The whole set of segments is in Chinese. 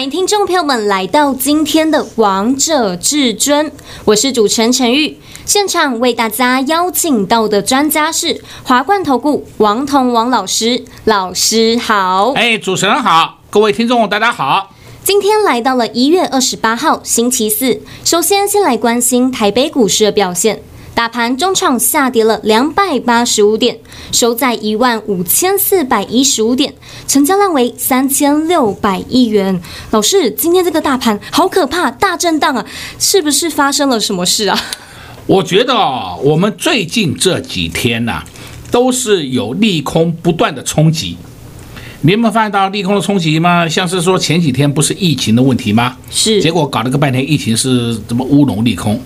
欢迎听众朋友们来到今天的《王者至尊》，我是主持人陈玉。现场为大家邀请到的专家是华冠投顾王彤王老师，老师好。哎，主持人好，各位听众大家好。今天来到了一月二十八号星期四，首先先来关心台北股市的表现。大盘中场下跌了两百八十五点，收在一万五千四百一十五点，成交量为三千六百亿元。老师，今天这个大盘好可怕，大震荡啊，是不是发生了什么事啊？我觉得啊，我们最近这几天呐，都是有利空不断的冲击。你有没有发现到利空的冲击吗？像是说前几天不是疫情的问题吗？是，结果搞了个半天，疫情是怎么乌龙利空？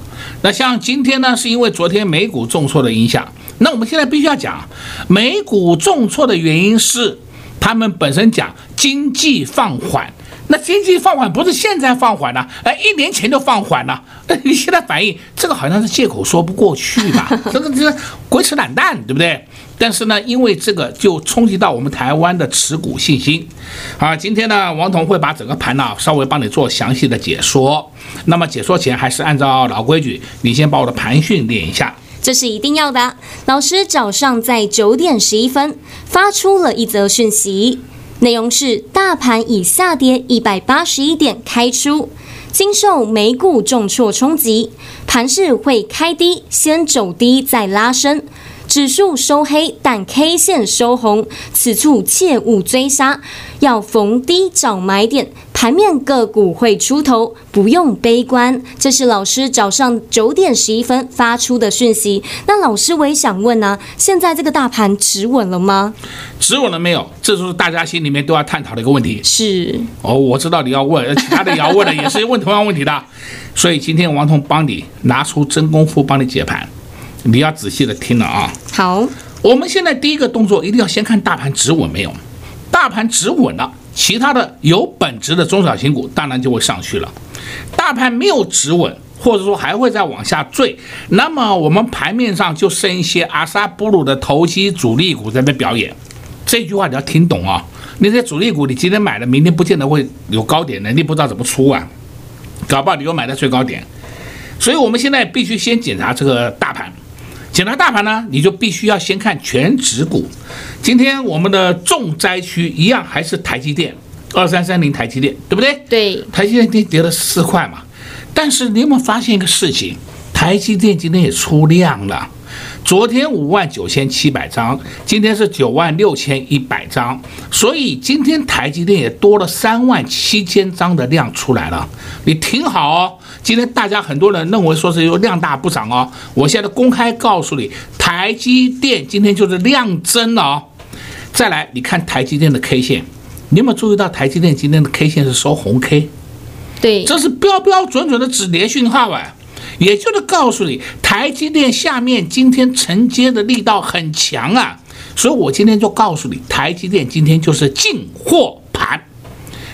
那像今天呢，是因为昨天美股重挫的影响。那我们现在必须要讲，美股重挫的原因是他们本身讲经济放缓。那经济放缓不是现在放缓了，哎，一年前就放缓了。那你现在反应这个好像是借口说不过去吧？这个这个鬼扯懒蛋，对不对？但是呢，因为这个就冲击到我们台湾的持股信心。啊，今天呢，王彤会把整个盘呢稍微帮你做详细的解说。那么解说前还是按照老规矩，你先把我的盘训练一下。这是一定要的。老师早上在九点十一分发出了一则讯息。内容是：大盘已下跌一百八十一点开出，经受美股重挫冲击，盘势会开低，先走低再拉升。指数收黑，但 K 线收红，此处切勿追杀，要逢低找买点。盘面个股会出头，不用悲观。这是老师早上九点十一分发出的讯息。那老师，我也想问呢、啊，现在这个大盘止稳了吗？止稳了没有？这就是大家心里面都要探讨的一个问题。是哦，我知道你要问，其他的也要问的，也是问同样问题的。所以今天王彤帮你拿出真功夫帮你解盘。你要仔细的听了啊！好，我们现在第一个动作一定要先看大盘止稳没有，大盘止稳了，其他的有本质的中小型股当然就会上去了。大盘没有止稳，或者说还会再往下坠，那么我们盘面上就剩一些阿萨布鲁的投机主力股在那表演。这句话你要听懂啊！那些主力股你今天买了，明天不见得会有高点的，你不知道怎么出啊，搞不好你又买在最高点。所以我们现在必须先检查这个大盘。检查大盘呢，你就必须要先看全值股。今天我们的重灾区一样还是台积电，二三三零台积电，对不对？对，台积电跌跌了四块嘛。但是你有没有发现一个事情？台积电今天也出量了。昨天五万九千七百张，今天是九万六千一百张，所以今天台积电也多了三万七千张的量出来了。你听好哦，今天大家很多人认为说是有量大不涨哦，我现在公开告诉你，台积电今天就是量增了哦。再来，你看台积电的 K 线，你有没有注意到台积电今天的 K 线是收红 K？对，这是标标准准的止跌讯号啊。也就是告诉你，台积电下面今天承接的力道很强啊，所以我今天就告诉你，台积电今天就是进货盘。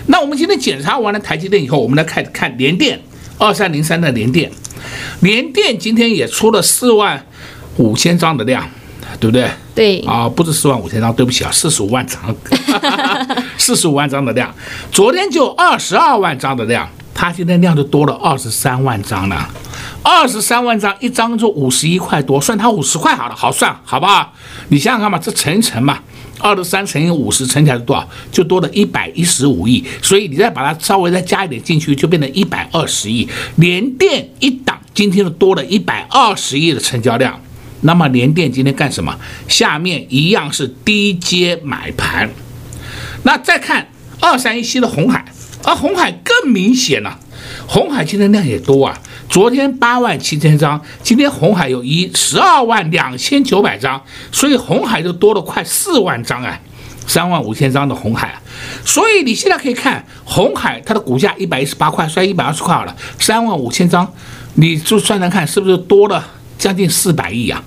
那我们今天检查完了台积电以后，我们来看看联电。二三零三的联电，联电今天也出了四万五千张的量，对不对？对。啊，不是四万五千张，对不起啊，四十五万张，四十五万张的量，昨天就二十二万张的量，它今天量就多了二十三万张了。二十三万张，一张就五十一块多，算它五十块好了，好算，好不好？你想想看嘛，这乘一乘嘛，二十三乘以五十，乘起来是多少？就多了一百一十五亿。所以你再把它稍微再加一点进去，就变成一百二十亿。连电一档今天就多了一百二十亿的成交量。那么连电今天干什么？下面一样是低阶买盘。那再看二三一七的红海，而红海更明显了，红海今天量也多啊。昨天八万七千张，今天红海有一十二万两千九百张，所以红海就多了快四万张啊，三万五千张的红海，所以你现在可以看红海它的股价一百一十八块，算一百二十块好了，三万五千张，你就算算看，是不是多了将近四百亿啊？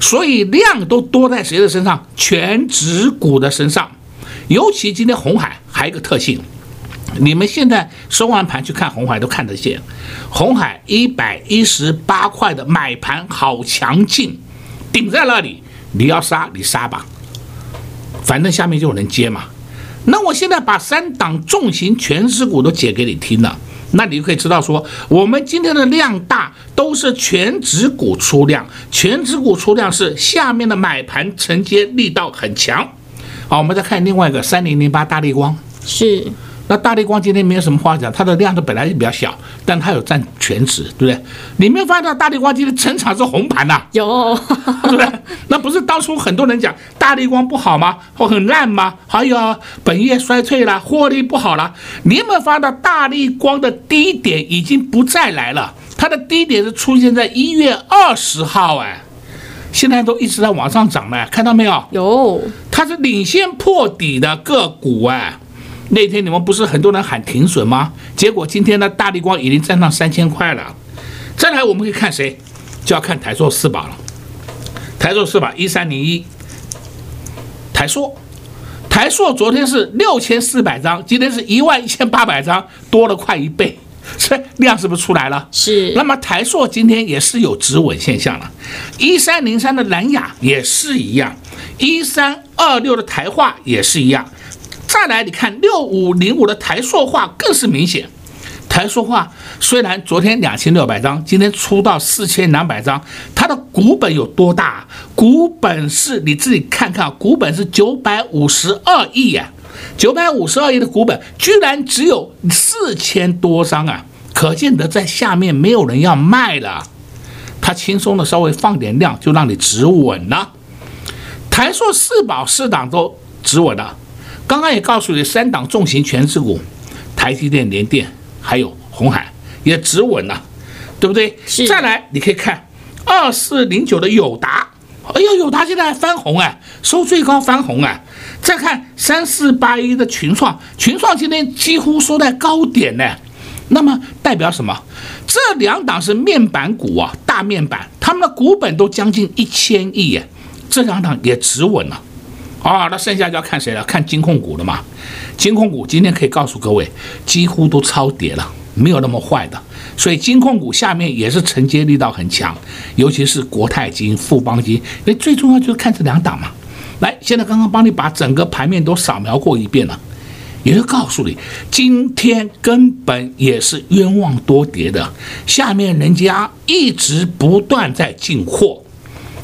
所以量都多在谁的身上？全指股的身上。尤其今天红海还有一个特性，你们现在收完盘去看红海都看得见，红海一百一十八块的买盘好强劲，顶在那里，你要杀你杀吧，反正下面就有人接嘛。那我现在把三档重型全值股都解给你听了，那你就可以知道说，我们今天的量大都是全值股出量，全值股出量是下面的买盘承接力道很强。好，我们再看另外一个三零零八大立光，是，那大立光今天没有什么话讲，它的量都本来就比较小，但它有占全值，对不对？你没有发现大力光今天整场是红盘呐？有，对不对？那不是当初很多人讲大力光不好吗？或很烂吗？还有本业衰退了，获利不好了。你有没有发现大力光的低点已经不再来了？它的低点是出现在一月二十号，哎。现在都一直在往上涨了，看到没有？有，它是领先破底的个股哎。那天你们不是很多人喊停损吗？结果今天呢大力光已经站上三千块了。再来，我们可以看谁？就要看台硕四宝了。台硕四宝一三零一，台硕，台硕昨天是六千四百张，今天是一万一千八百张，多了快一倍。这量是不是出来了？是。那么台硕今天也是有止稳现象了，一三零三的南亚也是一样，一三二六的台化也是一样。再来，你看六五零五的台塑化更是明显。台塑化虽然昨天两千六百张，今天出到四千两百张，它的股本有多大？股本是你自己看看，股本是九百五十二亿呀。九百五十二亿的股本，居然只有四千多张啊！可见得在下面没有人要卖了，他轻松的稍微放点量，就让你止稳了。台塑四宝四档都止稳了，刚刚也告诉你三档重型权值股，台积电、联电还有红海也止稳了，对不对？是。再来，你可以看二四零九的友达，哎呦，友达现在还翻红哎，收最高翻红哎。再看三四八一的群创，群创今天几乎收在高点呢，那么代表什么？这两档是面板股啊，大面板，他们的股本都将近一千亿耶，这两档也止稳了，啊，那剩下就要看谁了？看金控股了嘛。金控股今天可以告诉各位，几乎都超跌了，没有那么坏的，所以金控股下面也是承接力道很强，尤其是国泰金、富邦金，因为最重要就是看这两档嘛。来，现在刚刚帮你把整个盘面都扫描过一遍了，也就告诉你，今天根本也是冤枉多跌的，下面人家一直不断在进货，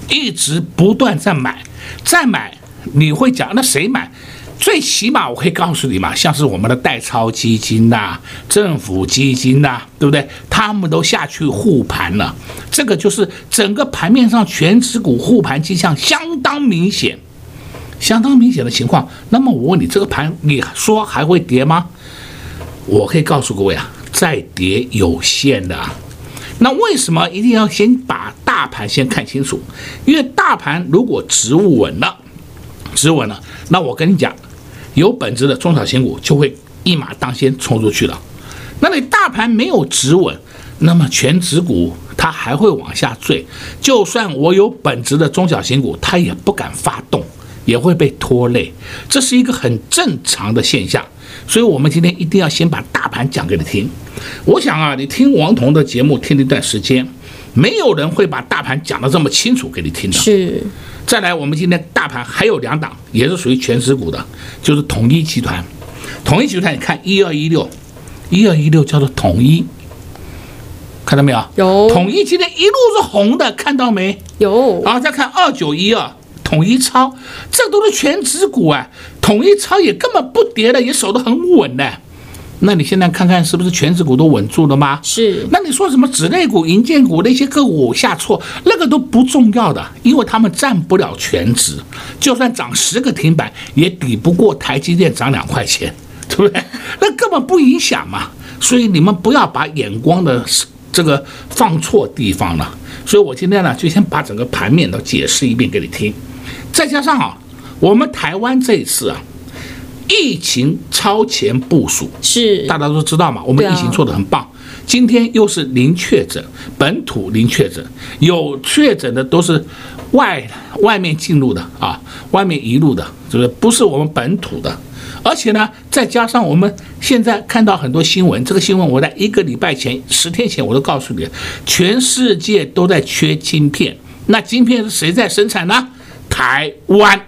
一直不断在买，再买，你会讲那谁买？最起码我可以告诉你嘛，像是我们的代操基金呐、政府基金呐、对不对？他们都下去护盘了，这个就是整个盘面上全持股护盘迹象相当明显。相当明显的情况，那么我问你，这个盘你说还会跌吗？我可以告诉各位啊，再跌有限的啊。那为什么一定要先把大盘先看清楚？因为大盘如果止稳了，止稳了，那我跟你讲，有本质的中小型股就会一马当先冲出去了。那你大盘没有止稳，那么权值股它还会往下坠。就算我有本质的中小型股，它也不敢发动。也会被拖累，这是一个很正常的现象，所以我们今天一定要先把大盘讲给你听。我想啊，你听王彤的节目听了一段时间，没有人会把大盘讲得这么清楚给你听的。是。再来，我们今天大盘还有两档，也是属于权值股的，就是统一集团。统一集团，你看一二一六，一二一六叫做统一，看到没有？有。统一今天一路是红的，看到没？有。然后再看二九一二。统一超，这都是权值股啊！统一超也根本不跌的，也守得很稳的。那你现在看看是不是全指股都稳住了吗？是。那你说什么纸类股、银建股那些个股下挫，那个都不重要的，因为他们占不了全值，就算涨十个停板，也抵不过台积电涨两块钱，对不对？那根本不影响嘛。所以你们不要把眼光的这个放错地方了。所以我今天呢，就先把整个盘面都解释一遍给你听。再加上啊，我们台湾这一次啊，疫情超前部署，是大家都知道嘛，我们疫情做得很棒，今天又是零确诊，本土零确诊，有确诊的都是外外面进入的啊，外面一路的，就是不是我们本土的。而且呢，再加上我们现在看到很多新闻，这个新闻我在一个礼拜前、十天前我都告诉你，全世界都在缺晶片。那晶片是谁在生产呢？台湾。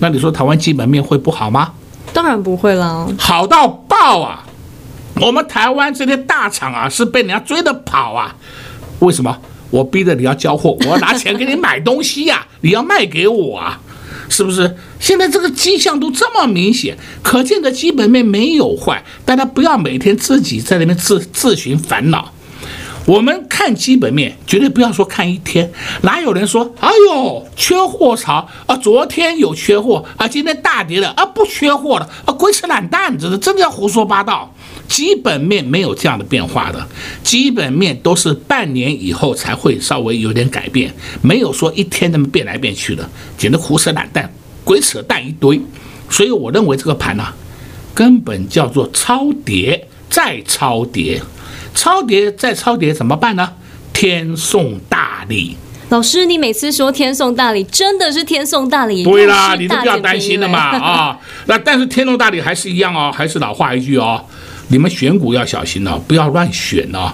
那你说台湾基本面会不好吗？当然不会了，好到爆啊！我们台湾这些大厂啊，是被人家追着跑啊。为什么？我逼着你要交货，我要拿钱给你买东西呀、你要卖给我啊。是不是现在这个迹象都这么明显，可见的基本面没有坏，大家不要每天自己在那边自自寻烦恼。我们看基本面，绝对不要说看一天，哪有人说，哎呦，缺货潮啊，昨天有缺货啊，今天大跌了啊，不缺货了啊，鬼扯懒蛋，这是真的要胡说八道。基本面没有这样的变化的，基本面都是半年以后才会稍微有点改变，没有说一天那么变来变去的，简直胡扯懒蛋，鬼扯蛋一堆。所以我认为这个盘呢、根本叫做超跌再超跌，超跌再超跌怎么办呢？天送大礼。老师，你每次说天送大礼，真的是天送大礼？对啦，你都不要担心了嘛 啊。那但是天送大礼还是一样哦，还是老话一句哦。你们选股要小心哦，不要乱选哦，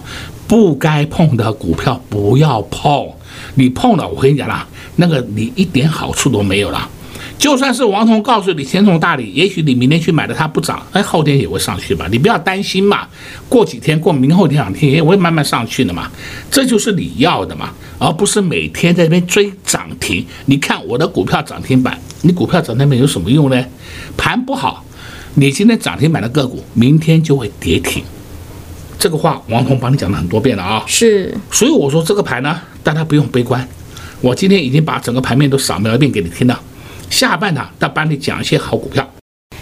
不该碰的股票不要碰。你碰了，我跟你讲啦，那个你一点好处都没有了。就算是王彤告诉你天从大理，也许你明天去买的它不涨，哎，后天也会上去吧。你不要担心嘛，过几天过明后天两天也会慢慢上去的嘛。这就是你要的嘛，而不是每天在那边追涨停。你看我的股票涨停板，你股票涨停板有什么用呢？盘不好。你今天涨停板的个股，明天就会跌停。这个话王彤帮你讲了很多遍了啊。是，所以我说这个盘呢，大家不用悲观。我今天已经把整个盘面都扫描一遍给你听了。下半场再帮你讲一些好股票。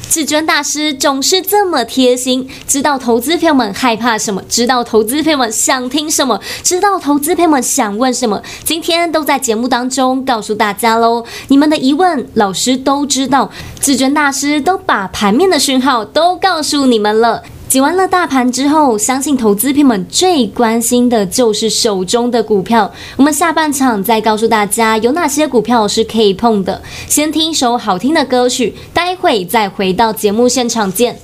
至尊大师总是这么贴心，知道投资朋友们害怕什么，知道投资朋友们想听什么，知道投资朋友们想问什么，今天都在节目当中告诉大家喽。你们的疑问，老师都知道，至尊大师都把盘面的讯号都告诉你们了。洗完了大盘之后，相信投资朋友们最关心的就是手中的股票。我们下半场再告诉大家有哪些股票是可以碰的。先听一首好听的歌曲，待会再回到节目现场见。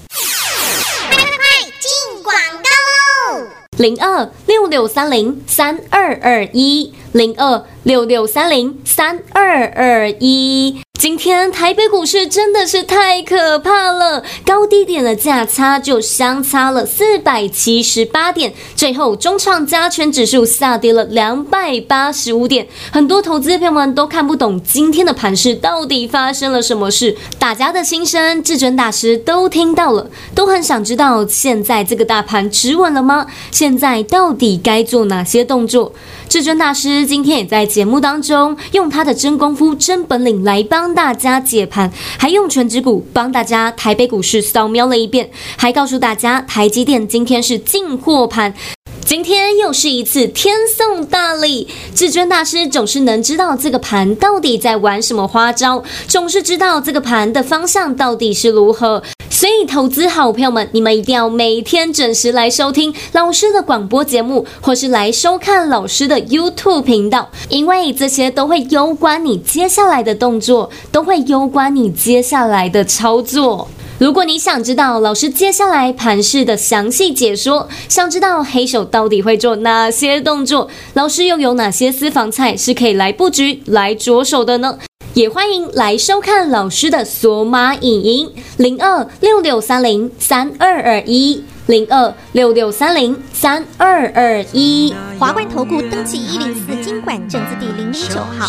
快快快，进广告喽！零二六六三零三二二一，零二六六三零三二二一。今天台北股市真的是太可怕了，高低点的价差就相差了四百七十八点，最后中场加权指数下跌了两百八十五点，很多投资朋友们都看不懂今天的盘势到底发生了什么事，大家的心声至尊大师都听到了，都很想知道现在这个大盘止稳了吗？现在到底该做哪些动作？至尊大师今天也在节目当中用他的真功夫、真本领来帮大家解盘，还用全指股帮大家台北股市扫描了一遍，还告诉大家台积电今天是进货盘。今天又是一次天送大礼，至尊大师总是能知道这个盘到底在玩什么花招，总是知道这个盘的方向到底是如何。所以，投资好朋友们，你们一定要每天准时来收听老师的广播节目，或是来收看老师的 YouTube 频道，因为这些都会攸关你接下来的动作，都会攸关你接下来的操作。如果你想知道老师接下来盘势的详细解说，想知道黑手到底会做哪些动作，老师又有哪些私房菜是可以来布局、来着手的呢？也欢迎来收看老师的索马影音零二六六三零三二二一零二六六三零三二二一华冠投顾登记一零四金管证字第零零九号。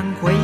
然回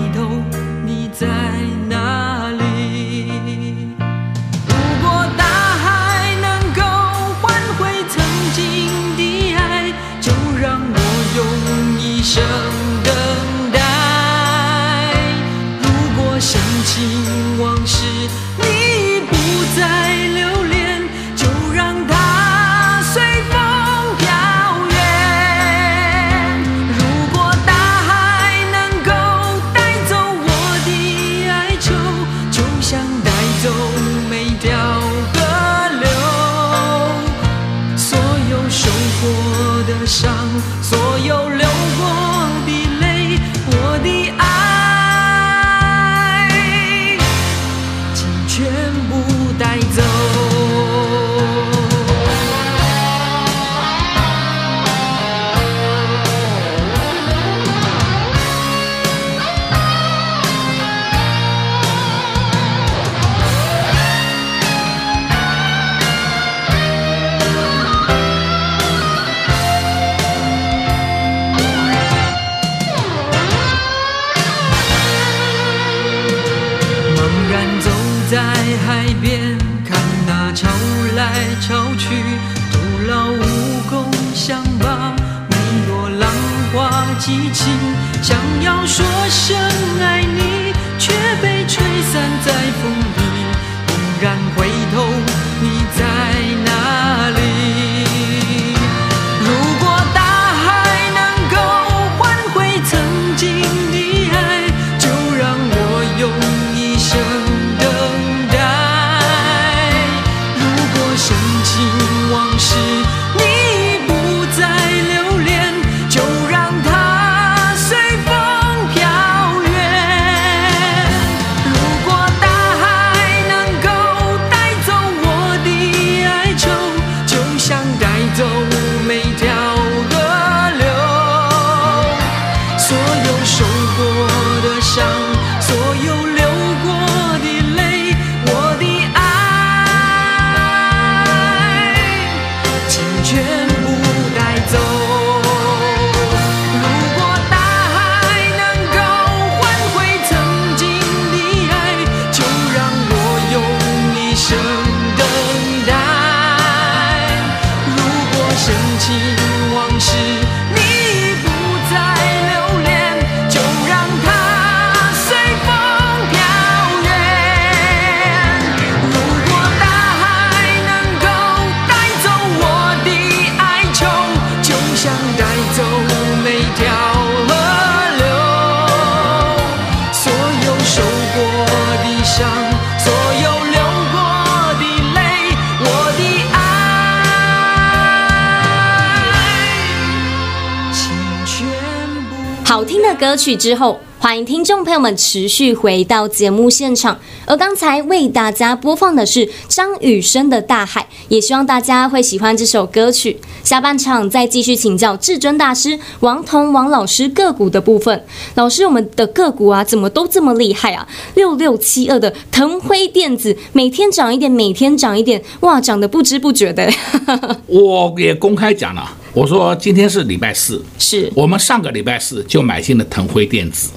歌曲之后，欢迎听众朋友们持续回到节目现场。而刚才为大家播放的是张雨生的《大海》，也希望大家会喜欢这首歌曲。下半场再继续请教至尊大师王彤王老师个股的部分。老师，我们的个股啊，怎么都这么厉害啊？六六七二的腾辉电子每天涨一点，每天涨一点，哇，涨得不知不觉的。我也公开讲了。我说今天是礼拜四，是我们上个礼拜四就买进了腾辉电子，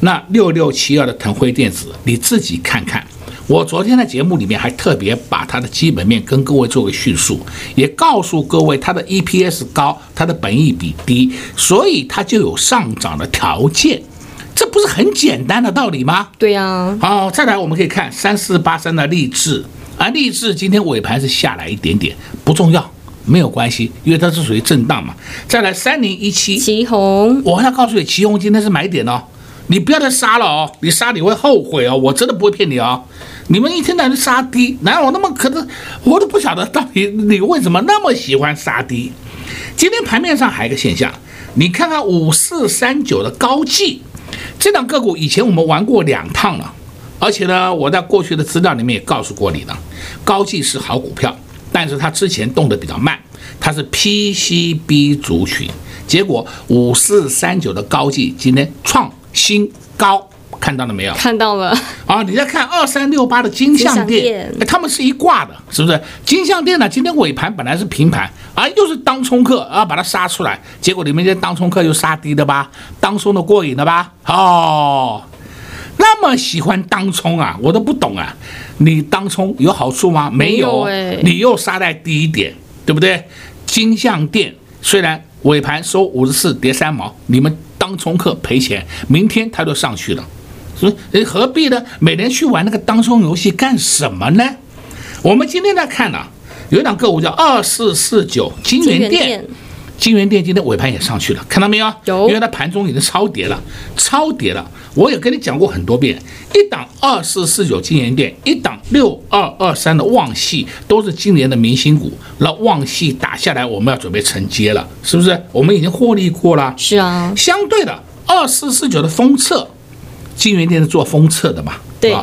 那六六七二的腾辉电子，你自己看看。我昨天的节目里面还特别把它的基本面跟各位做个叙述，也告诉各位它的 EPS 高，它的本益比低，所以它就有上涨的条件，这不是很简单的道理吗？对呀。好，再来我们可以看三四八三的励志，啊，励志今天尾盘是下来一点点，不重要。没有关系，因为它是属于震荡嘛。再来三零一七，旗红，我要告诉你，奇鋐今天是买点哦，你不要再杀了哦，你杀你会后悔哦，我真的不会骗你哦。你们一天到晚杀低，哪有那么可能？我都不晓得到底你为什么那么喜欢杀低。今天盘面上还有一个现象，你看看五四三九的高技，这档个股以前我们玩过两趟了，而且呢，我在过去的资料里面也告诉过你了，高技是好股票。但是它之前动得比较慢，它是 PCB 族群，结果五四三九的高技今天创新高，看到了没有？看到了。啊，你再看二三六八的金像电，他们是一挂的，是不是？金像电呢，今天尾盘本来是平盘，啊，又是当冲客啊，把它杀出来，结果你们这当冲客又杀低的吧？当冲的过瘾了吧？哦。那么喜欢当冲啊，我都不懂啊！你当冲有好处吗？没有，欸、你又杀在低一点，对不对？金像店虽然尾盘收五十四跌三毛，你们当冲客赔钱，明天它就上去了，所以何必呢？每年去玩那个当冲游戏干什么呢？我们今天来看呢、啊，有一档个股叫二四四九金源电。金源店今天尾盘也上去了，看到没有？有，因为它盘中已经超跌了，超跌了。我也跟你讲过很多遍，一档二四四九金源店，一档六二二三的旺系，都是今年的明星股。那旺系打下来，我们要准备承接了，是不是？我们已经获利过了。是啊。相对的，二四四九的封测，金源店是做封测的嘛？对。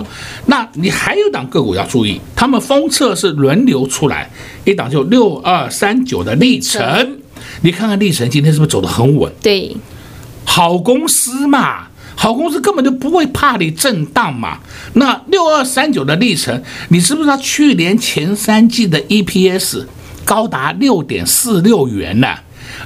那你还有档个股要注意，他们封测是轮流出来，一档就六二三九的力成。你看看历程今天是不是走得很稳？对，好公司嘛，好公司根本就不会怕你震荡嘛。那六二三九的历程，你知不知道去年前三季的 EPS 高达六点四六元呢？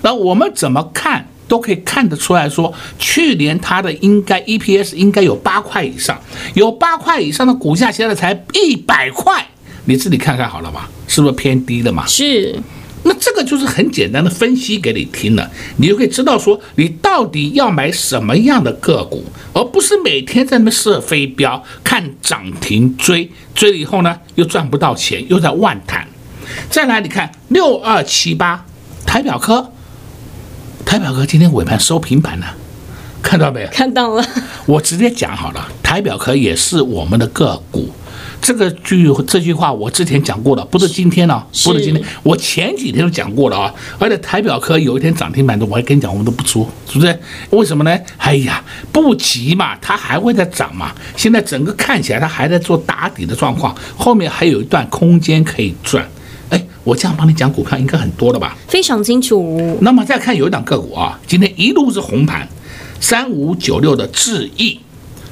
那我们怎么看都可以看得出来说，去年它的应该 EPS 应该有八块以上，有八块以上的股价现在才一百块，你自己看看好了嘛？是不是偏低了嘛？是。那这个就是很简单的分析给你听了，你就可以知道说你到底要买什么样的个股，而不是每天在那设飞镖看涨停追，追了以后呢又赚不到钱，又在万谈。再来，你看六二七八台表科，台表科今天尾盘收平盘了，看到没有？看到了。我直接讲好了，台表科也是我们的个股。这个句这句话我之前讲过了，不是今天了，不是今天，我前几天都讲过了啊。而且台表科有一天涨停板的，我还跟你讲，我们都不出，是不是？为什么呢？哎呀，不急嘛，它还会再涨嘛。现在整个看起来它还在做打底的状况，后面还有一段空间可以赚。哎，我这样帮你讲股票应该很多了吧？非常清楚。那么再看有一档个股啊，今天一路是红盘，三五九六的智易，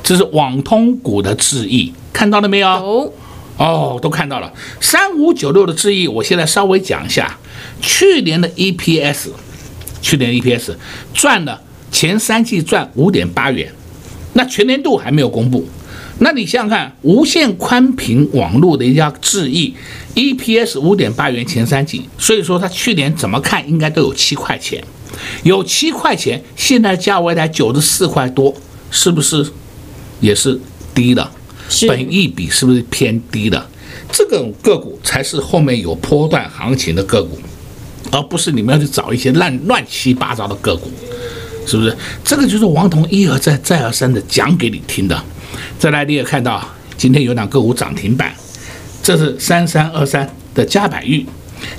这是网通股的智易。看到了没有？有，哦，都看到了。三五九六的智易，我现在稍微讲一下，去年的 EPS，去年的 EPS 赚了前三季赚五点八元，那全年度还没有公布。那你想想看，无线宽频网络的一家智易，EPS 五点八元前三季，所以说它去年怎么看应该都有七块钱，有七块钱，现在价位在九十四块多，是不是也是低的？本益比是不是偏低的？这个个股才是后面有波段行情的个股，而不是你们要去找一些乱乱七八糟的个股，是不是？这个就是王彤一而再再而三的讲给你听的。再来，你也看到今天有两个股涨停板，这是三三二三的嘉百玉。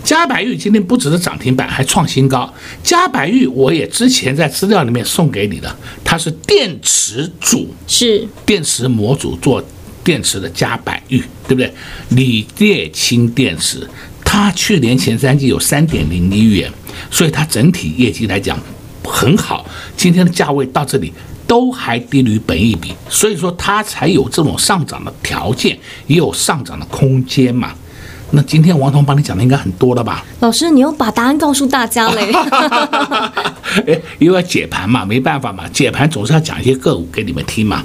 嘉百玉今天不只是涨停板，还创新高。嘉百玉我也之前在资料里面送给你的，它是电池组，是电池模组做。电池的加百玉，对不对？锂电氢电池，它去年前三季有三点零一元，所以它整体业绩来讲很好。今天的价位到这里都还低于本一比，所以说它才有这种上涨的条件，也有上涨的空间嘛。那今天王彤帮你讲的应该很多了吧？老师，你又把答案告诉大家嘞？哎，因为解盘嘛，没办法嘛，解盘总是要讲一些个股给你们听嘛。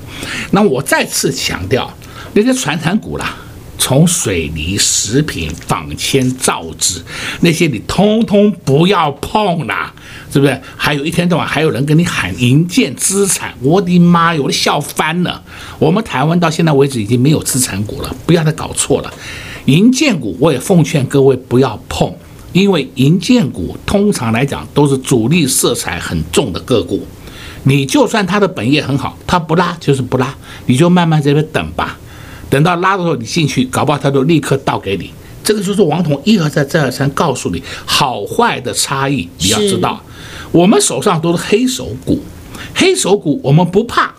那我再次强调。那些传产股啦，从水泥、食品、纺纤、造纸那些，你通通不要碰啦，是不是？还有一天到晚还有人跟你喊营建资产，我的妈哟，我都笑翻了。我们台湾到现在为止已经没有资产股了，不要再搞错了。营建股我也奉劝各位不要碰，因为营建股通常来讲都是主力色彩很重的个股，你就算它的本业很好，它不拉就是不拉，你就慢慢在这边等吧。等到拉的时候，你进去，搞不好他就立刻倒给你。这个就是王彤一而再再而三告诉你好坏的差异。你要知道，我们手上都是黑手股，黑手股我们不怕，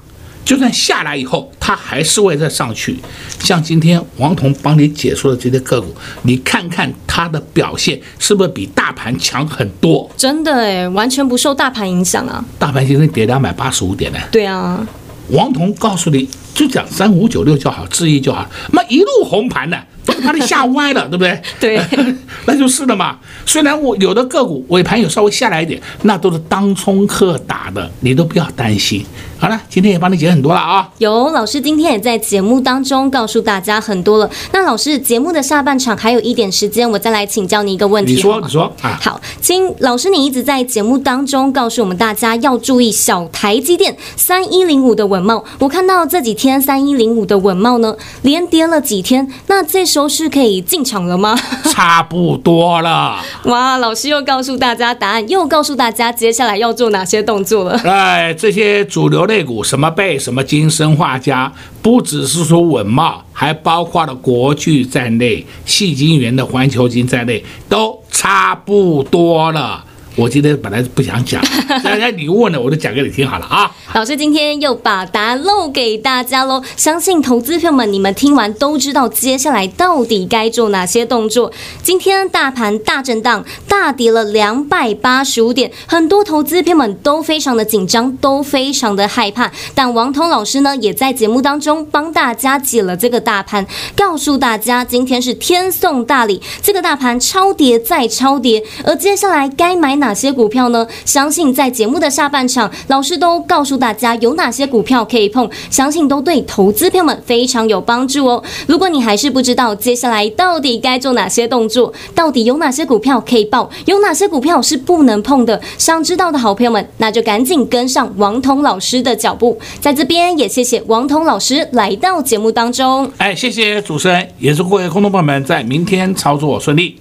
就算下来以后，它还是会再上去。像今天王彤帮你解说的这些个股，你看看它的表现是不是比大盘强很多？真的诶，完全不受大盘影响啊！大盘今天跌两百八十五点呢。对啊，王彤告诉你。就讲三五九六就好，质疑就好，那一路红盘呢，都把你吓歪了，对不对？对，那就是的嘛。虽然我有的个股尾盘有稍微下来一点，那都是当冲客打的，你都不要担心。好了，今天也帮你解很多了啊！有老师今天也在节目当中告诉大家很多了。那老师节目的下半场还有一点时间，我再来请教你一个问题。你说，你说啊。好，请老师你一直在节目当中告诉我们大家要注意小台积电三一零五的稳茂。我看到这几天三一零五的稳茂呢连跌了几天，那这时候是可以进场了吗？差不多了。哇，老师又告诉大家答案，又告诉大家接下来要做哪些动作了。哎，这些主流的。类股什么贝什么金生化家，不只是说稳茂，还包括了国巨在内，矽晶圆的环球金在内，都差不多了。我今天本来不想讲，大家你问了，我就讲给你听好了啊。老师今天又把答案漏给大家喽，相信投资朋友们你们听完都知道接下来到底该做哪些动作。今天大盘大震荡，大跌了两百八十五点，很多投资朋友们都非常的紧张，都非常的害怕。但王彤老师呢，也在节目当中帮大家解了这个大盘，告诉大家今天是天送大礼，这个大盘超跌再超跌，而接下来该买。哪些股票呢？相信在节目的下半场，老师都告诉大家有哪些股票可以碰，相信都对投资票们非常有帮助哦。如果你还是不知道接下来到底该做哪些动作，到底有哪些股票可以抱，有哪些股票是不能碰的，想知道的好朋友们，那就赶紧跟上王彤老师的脚步。在这边也谢谢王彤老师来到节目当中。哎，谢谢主持人，也祝各位空头朋友们在明天操作顺利。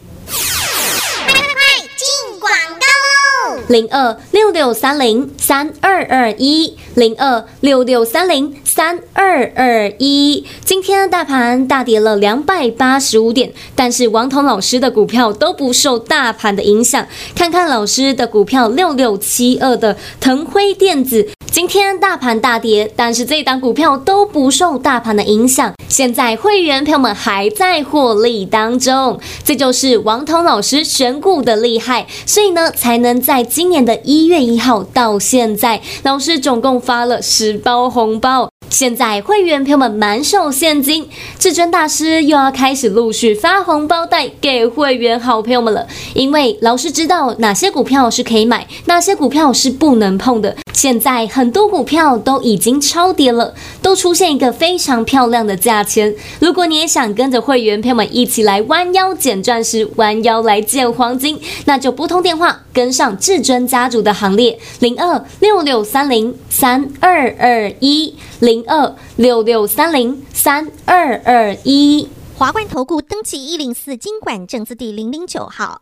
零二六六三零三二二一，零二六六三零三二二一。今天大盘大跌了两百八十五点，但是王彤老师的股票都不受大盘的影响。看看老师的股票六六七二的腾辉电子。今天大盘大跌，但是这档股票都不受大盘的影响。现在会员朋友们还在获利当中，这就是王彤老师选股的厉害，所以呢，才能在今年的一月一号到现在，老师总共发了十包红包。现在会员朋友们满手现金，至尊大师又要开始陆续发红包袋给会员好朋友们了。因为老师知道哪些股票是可以买，哪些股票是不能碰的。现在很多股票都已经超跌了，都出现一个非常漂亮的价钱。如果你也想跟着会员朋友们一起来弯腰捡钻石，弯腰来捡黄金，那就拨通电话跟上至尊家族的行列，零二六六三零三二二一零二六六三零三二二一。华冠投顾登记一零四金管证字第零零九号。